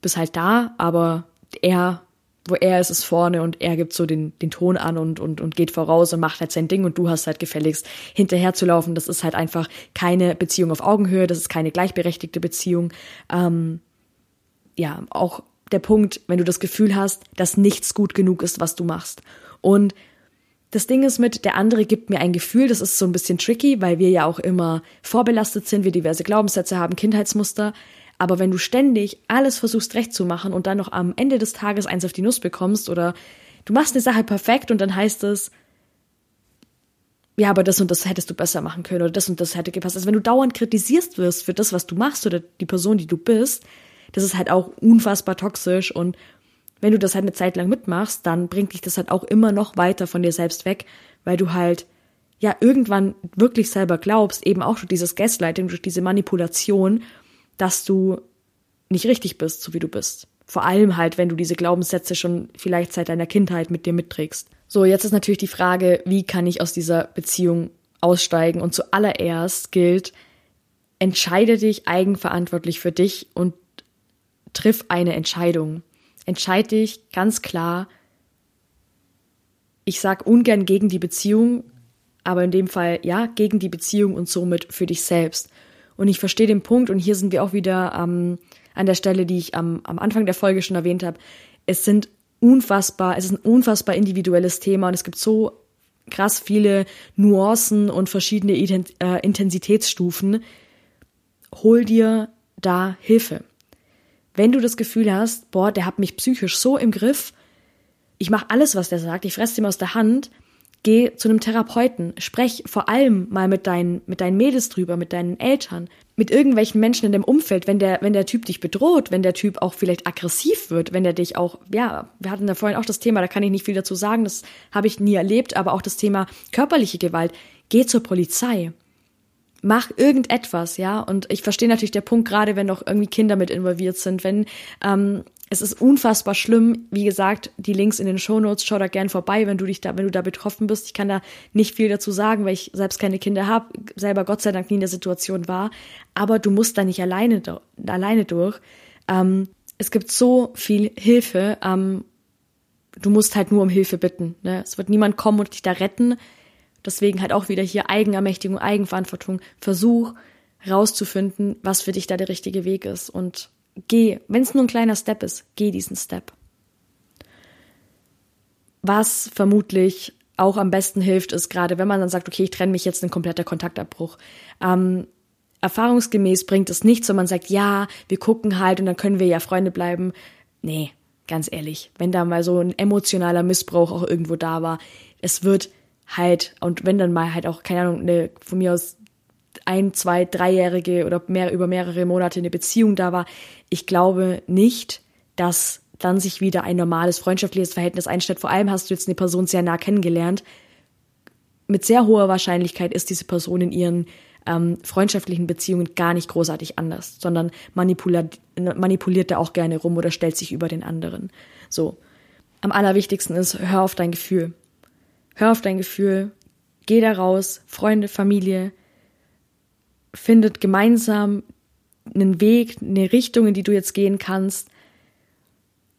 bist halt da, aber er, wo er ist, ist vorne und er gibt so den, den Ton an und, und, und geht voraus und macht halt sein Ding und du hast halt gefälligst hinterher zu laufen. Das ist halt einfach keine Beziehung auf Augenhöhe, das ist keine gleichberechtigte Beziehung. Ähm, ja, auch der Punkt, wenn du das Gefühl hast, dass nichts gut genug ist, was du machst. Und das Ding ist mit, der andere gibt mir ein Gefühl, das ist so ein bisschen tricky, weil wir ja auch immer vorbelastet sind, wir diverse Glaubenssätze haben, Kindheitsmuster. Aber wenn du ständig alles versuchst recht zu machen und dann noch am Ende des Tages eins auf die Nuss bekommst oder du machst eine Sache perfekt und dann heißt es, ja, aber das und das hättest du besser machen können oder das und das hätte gepasst. Also wenn du dauernd kritisierst wirst für das, was du machst oder die Person, die du bist, das ist halt auch unfassbar toxisch und wenn du das halt eine Zeit lang mitmachst, dann bringt dich das halt auch immer noch weiter von dir selbst weg, weil du halt ja irgendwann wirklich selber glaubst, eben auch durch dieses Gaslighting, durch diese Manipulation, dass du nicht richtig bist, so wie du bist. Vor allem halt, wenn du diese Glaubenssätze schon vielleicht seit deiner Kindheit mit dir mitträgst. So, jetzt ist natürlich die Frage, wie kann ich aus dieser Beziehung aussteigen? Und zuallererst gilt, entscheide dich eigenverantwortlich für dich und triff eine Entscheidung. Entscheide dich ganz klar. Ich sag ungern gegen die Beziehung, aber in dem Fall ja, gegen die Beziehung und somit für dich selbst. Und ich verstehe den Punkt, und hier sind wir auch wieder ähm, an der Stelle, die ich am, am Anfang der Folge schon erwähnt habe. Es sind unfassbar, es ist ein unfassbar individuelles Thema und es gibt so krass viele Nuancen und verschiedene äh, Intensitätsstufen. Hol dir da Hilfe. Wenn du das Gefühl hast, boah, der hat mich psychisch so im Griff, ich mache alles, was der sagt, ich fresse ihm aus der Hand, Geh zu einem Therapeuten, sprech vor allem mal mit deinen, mit deinen Mädels drüber, mit deinen Eltern, mit irgendwelchen Menschen in dem Umfeld, wenn der, wenn der Typ dich bedroht, wenn der Typ auch vielleicht aggressiv wird, wenn der dich auch, ja, wir hatten da vorhin auch das Thema, da kann ich nicht viel dazu sagen, das habe ich nie erlebt, aber auch das Thema körperliche Gewalt. Geh zur Polizei. Mach irgendetwas, ja. Und ich verstehe natürlich der Punkt, gerade wenn noch irgendwie Kinder mit involviert sind, wenn ähm, es ist unfassbar schlimm. Wie gesagt, die Links in den Shownotes, schau da gern vorbei, wenn du dich da, wenn du da betroffen bist. Ich kann da nicht viel dazu sagen, weil ich selbst keine Kinder habe, selber Gott sei Dank nie in der Situation war. Aber du musst da nicht alleine, alleine durch. Ähm, es gibt so viel Hilfe. Ähm, du musst halt nur um Hilfe bitten. Ne? Es wird niemand kommen und dich da retten. Deswegen halt auch wieder hier Eigenermächtigung, Eigenverantwortung. Versuch rauszufinden, was für dich da der richtige Weg ist und geh, wenn es nur ein kleiner Step ist, geh diesen Step. Was vermutlich auch am besten hilft, ist gerade, wenn man dann sagt, okay, ich trenne mich jetzt ein kompletter Kontaktabbruch. Ähm, erfahrungsgemäß bringt es nichts, wenn man sagt, ja, wir gucken halt und dann können wir ja Freunde bleiben. Nee, ganz ehrlich, wenn da mal so ein emotionaler Missbrauch auch irgendwo da war, es wird halt, und wenn dann mal halt auch, keine Ahnung, eine, von mir aus ein, zwei, dreijährige oder mehr über mehrere Monate eine Beziehung da war. Ich glaube nicht, dass dann sich wieder ein normales freundschaftliches Verhältnis einstellt. Vor allem hast du jetzt eine Person sehr nah kennengelernt. Mit sehr hoher Wahrscheinlichkeit ist diese Person in ihren ähm, freundschaftlichen Beziehungen gar nicht großartig anders, sondern manipuliert, manipuliert da auch gerne rum oder stellt sich über den anderen. So. Am allerwichtigsten ist, hör auf dein Gefühl. Hör auf dein Gefühl. Geh da raus. Freunde, Familie, findet gemeinsam einen Weg, eine Richtung, in die du jetzt gehen kannst.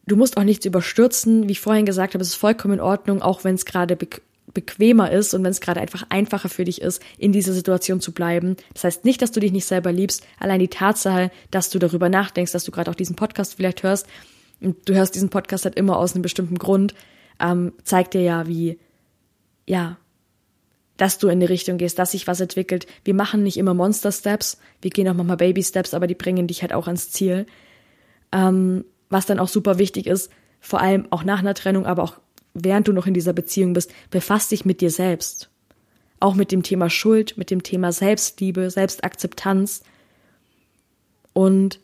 Du musst auch nichts überstürzen. Wie ich vorhin gesagt habe, es ist vollkommen in Ordnung, auch wenn es gerade be bequemer ist und wenn es gerade einfach einfacher für dich ist, in dieser Situation zu bleiben. Das heißt nicht, dass du dich nicht selber liebst. Allein die Tatsache, dass du darüber nachdenkst, dass du gerade auch diesen Podcast vielleicht hörst und du hörst diesen Podcast halt immer aus einem bestimmten Grund, ähm, zeigt dir ja, wie, ja, dass du in die Richtung gehst, dass sich was entwickelt. Wir machen nicht immer Monster Steps, wir gehen auch manchmal Baby Steps, aber die bringen dich halt auch ans Ziel. Ähm, was dann auch super wichtig ist, vor allem auch nach einer Trennung, aber auch während du noch in dieser Beziehung bist, befass dich mit dir selbst. Auch mit dem Thema Schuld, mit dem Thema Selbstliebe, Selbstakzeptanz. Und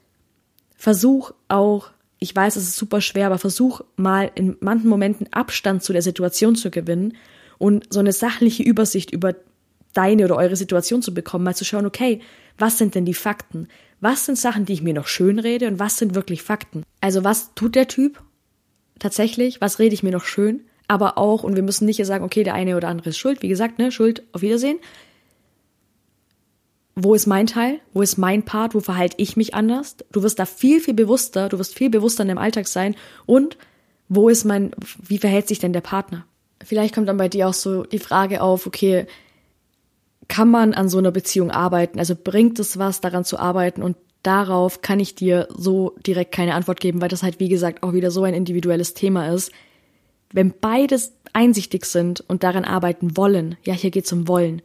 versuch auch, ich weiß, es ist super schwer, aber versuch mal in manchen Momenten Abstand zu der Situation zu gewinnen und so eine sachliche Übersicht über deine oder eure Situation zu bekommen, mal zu schauen, okay, was sind denn die Fakten? Was sind Sachen, die ich mir noch schön rede und was sind wirklich Fakten? Also was tut der Typ tatsächlich? Was rede ich mir noch schön? Aber auch, und wir müssen nicht sagen, okay, der eine oder andere ist schuld. Wie gesagt, ne, Schuld, auf Wiedersehen. Wo ist mein Teil? Wo ist mein Part? Wo verhalte ich mich anders? Du wirst da viel, viel bewusster, du wirst viel bewusster in deinem Alltag sein. Und wo ist mein, wie verhält sich denn der Partner? Vielleicht kommt dann bei dir auch so die Frage auf, okay, kann man an so einer Beziehung arbeiten? Also bringt es was, daran zu arbeiten? Und darauf kann ich dir so direkt keine Antwort geben, weil das halt, wie gesagt, auch wieder so ein individuelles Thema ist. Wenn beides einsichtig sind und daran arbeiten wollen, ja, hier geht's um Wollen.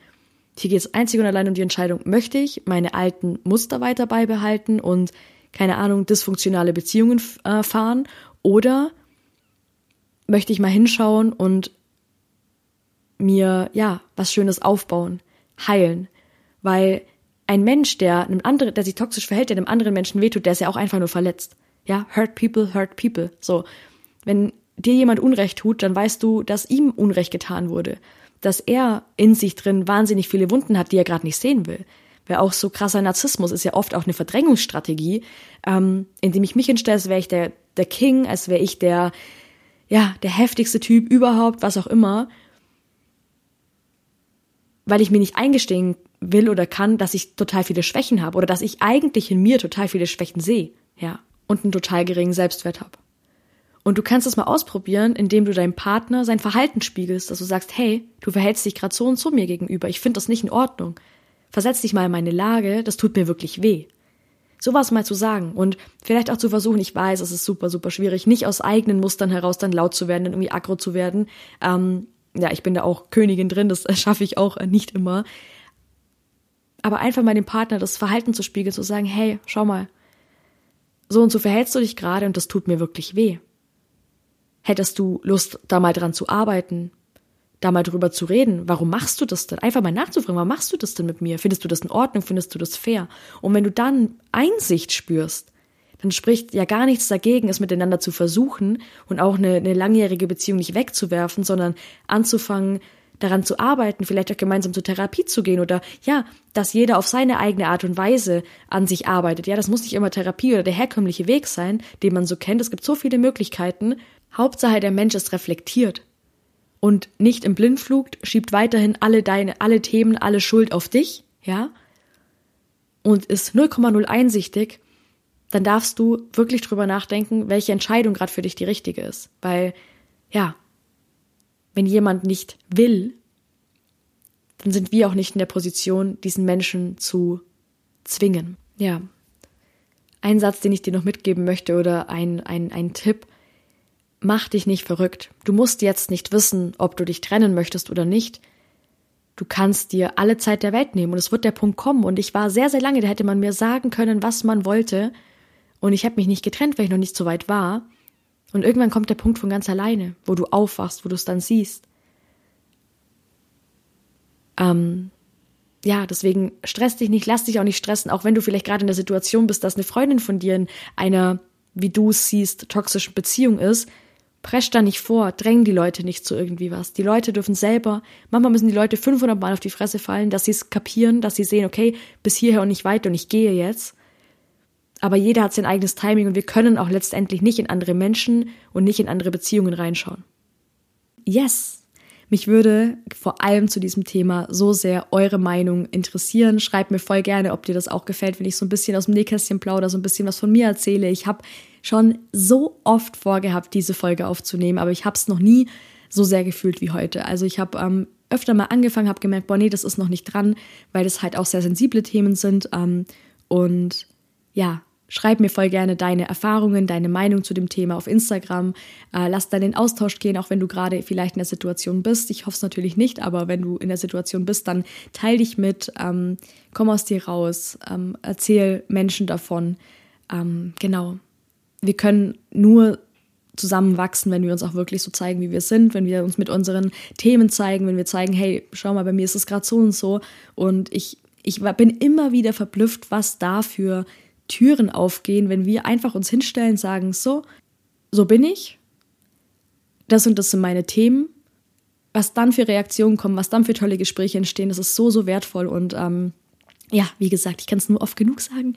Hier geht's einzig und allein um die Entscheidung, möchte ich meine alten Muster weiter beibehalten und, keine Ahnung, dysfunktionale Beziehungen äh, fahren oder möchte ich mal hinschauen und mir, ja, was Schönes aufbauen, heilen. Weil ein Mensch, der einem anderen, der sich toxisch verhält, der einem anderen Menschen wehtut, der ist ja auch einfach nur verletzt. Ja, hurt people, hurt people. So. Wenn dir jemand Unrecht tut, dann weißt du, dass ihm Unrecht getan wurde. Dass er in sich drin wahnsinnig viele Wunden hat, die er gerade nicht sehen will. Weil auch so krasser Narzissmus ist ja oft auch eine Verdrängungsstrategie, ähm, indem ich mich hinstelle, als wäre ich der, der King, als wäre ich der, ja, der heftigste Typ überhaupt, was auch immer. Weil ich mir nicht eingestehen will oder kann, dass ich total viele Schwächen habe oder dass ich eigentlich in mir total viele Schwächen sehe, ja, und einen total geringen Selbstwert habe. Und du kannst es mal ausprobieren, indem du deinem Partner sein Verhalten spiegelst, dass du sagst, hey, du verhältst dich gerade so und so mir gegenüber, ich finde das nicht in Ordnung. Versetz dich mal in meine Lage, das tut mir wirklich weh. Sowas mal zu sagen und vielleicht auch zu versuchen, ich weiß, es ist super, super schwierig, nicht aus eigenen Mustern heraus dann laut zu werden, dann irgendwie aggro zu werden. Ähm, ja, ich bin da auch Königin drin, das schaffe ich auch nicht immer. Aber einfach mal dem Partner das Verhalten zu spiegeln, zu sagen, hey, schau mal, so und so verhältst du dich gerade und das tut mir wirklich weh. Hättest du Lust, da mal dran zu arbeiten, da mal drüber zu reden? Warum machst du das denn? Einfach mal nachzufragen, warum machst du das denn mit mir? Findest du das in Ordnung? Findest du das fair? Und wenn du dann Einsicht spürst, dann spricht ja gar nichts dagegen, es miteinander zu versuchen und auch eine, eine langjährige Beziehung nicht wegzuwerfen, sondern anzufangen, daran zu arbeiten, vielleicht auch gemeinsam zur Therapie zu gehen oder ja, dass jeder auf seine eigene Art und Weise an sich arbeitet. Ja, das muss nicht immer Therapie oder der herkömmliche Weg sein, den man so kennt. Es gibt so viele Möglichkeiten. Hauptsache der Mensch ist reflektiert und nicht im Blindflug, schiebt weiterhin alle deine, alle Themen, alle Schuld auf dich, ja, und ist 0,0 einsichtig, dann darfst du wirklich drüber nachdenken, welche Entscheidung gerade für dich die richtige ist. Weil, ja, wenn jemand nicht will, dann sind wir auch nicht in der Position, diesen Menschen zu zwingen. Ja. Ein Satz, den ich dir noch mitgeben möchte oder ein, ein, ein Tipp, mach dich nicht verrückt. Du musst jetzt nicht wissen, ob du dich trennen möchtest oder nicht. Du kannst dir alle Zeit der Welt nehmen und es wird der Punkt kommen. Und ich war sehr, sehr lange, da hätte man mir sagen können, was man wollte. Und ich habe mich nicht getrennt, weil ich noch nicht so weit war. Und irgendwann kommt der Punkt von ganz alleine, wo du aufwachst, wo du es dann siehst. Ähm, ja, deswegen stress dich nicht, lass dich auch nicht stressen, auch wenn du vielleicht gerade in der Situation bist, dass eine Freundin von dir in einer, wie du es siehst, toxischen Beziehung ist. Presch da nicht vor, dräng die Leute nicht zu irgendwie was. Die Leute dürfen selber, manchmal müssen die Leute 500 Mal auf die Fresse fallen, dass sie es kapieren, dass sie sehen, okay, bis hierher und nicht weiter und ich gehe jetzt. Aber jeder hat sein eigenes Timing und wir können auch letztendlich nicht in andere Menschen und nicht in andere Beziehungen reinschauen. Yes! Mich würde vor allem zu diesem Thema so sehr eure Meinung interessieren. Schreibt mir voll gerne, ob dir das auch gefällt, wenn ich so ein bisschen aus dem Nähkästchen plaudere, so ein bisschen was von mir erzähle. Ich habe schon so oft vorgehabt, diese Folge aufzunehmen, aber ich habe es noch nie so sehr gefühlt wie heute. Also ich habe ähm, öfter mal angefangen, habe gemerkt, boah, nee, das ist noch nicht dran, weil das halt auch sehr sensible Themen sind. Ähm, und ja, Schreib mir voll gerne deine Erfahrungen, deine Meinung zu dem Thema auf Instagram. Äh, lass dann den Austausch gehen, auch wenn du gerade vielleicht in der Situation bist. Ich hoffe es natürlich nicht, aber wenn du in der Situation bist, dann teil dich mit, ähm, komm aus dir raus, ähm, erzähl Menschen davon. Ähm, genau. Wir können nur zusammenwachsen, wenn wir uns auch wirklich so zeigen, wie wir sind, wenn wir uns mit unseren Themen zeigen, wenn wir zeigen, hey, schau mal, bei mir ist es gerade so und so. Und ich, ich bin immer wieder verblüfft, was da für Türen aufgehen, wenn wir einfach uns hinstellen, sagen, so, so bin ich, das und das sind meine Themen, was dann für Reaktionen kommen, was dann für tolle Gespräche entstehen, das ist so, so wertvoll und ähm, ja, wie gesagt, ich kann es nur oft genug sagen.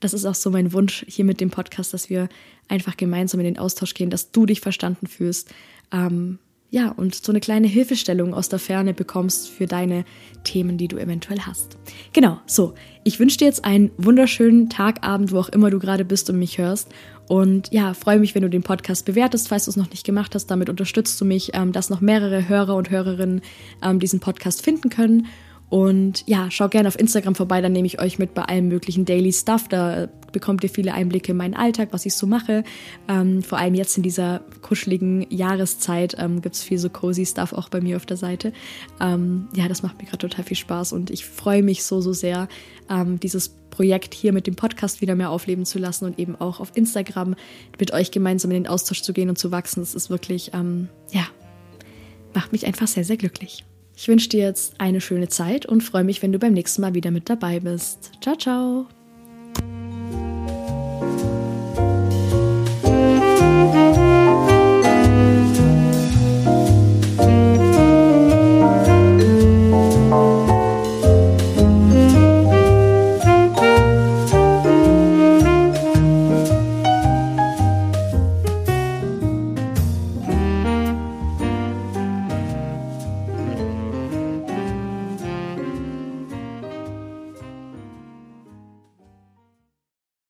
Das ist auch so mein Wunsch hier mit dem Podcast, dass wir einfach gemeinsam in den Austausch gehen, dass du dich verstanden fühlst. Ähm, ja, und so eine kleine Hilfestellung aus der Ferne bekommst für deine Themen, die du eventuell hast. Genau, so. Ich wünsche dir jetzt einen wunderschönen Tag, Abend, wo auch immer du gerade bist und mich hörst. Und ja, freue mich, wenn du den Podcast bewertest, falls du es noch nicht gemacht hast. Damit unterstützt du mich, ähm, dass noch mehrere Hörer und Hörerinnen ähm, diesen Podcast finden können. Und ja, schau gerne auf Instagram vorbei, dann nehme ich euch mit bei allem möglichen Daily Stuff. Da bekommt ihr viele Einblicke in meinen Alltag, was ich so mache. Ähm, vor allem jetzt in dieser kuscheligen Jahreszeit ähm, gibt es viel so cozy Stuff auch bei mir auf der Seite. Ähm, ja, das macht mir gerade total viel Spaß und ich freue mich so, so sehr, ähm, dieses Projekt hier mit dem Podcast wieder mehr aufleben zu lassen und eben auch auf Instagram mit euch gemeinsam in den Austausch zu gehen und zu wachsen. Das ist wirklich, ähm, ja, macht mich einfach sehr, sehr glücklich. Ich wünsche dir jetzt eine schöne Zeit und freue mich, wenn du beim nächsten Mal wieder mit dabei bist. Ciao, ciao!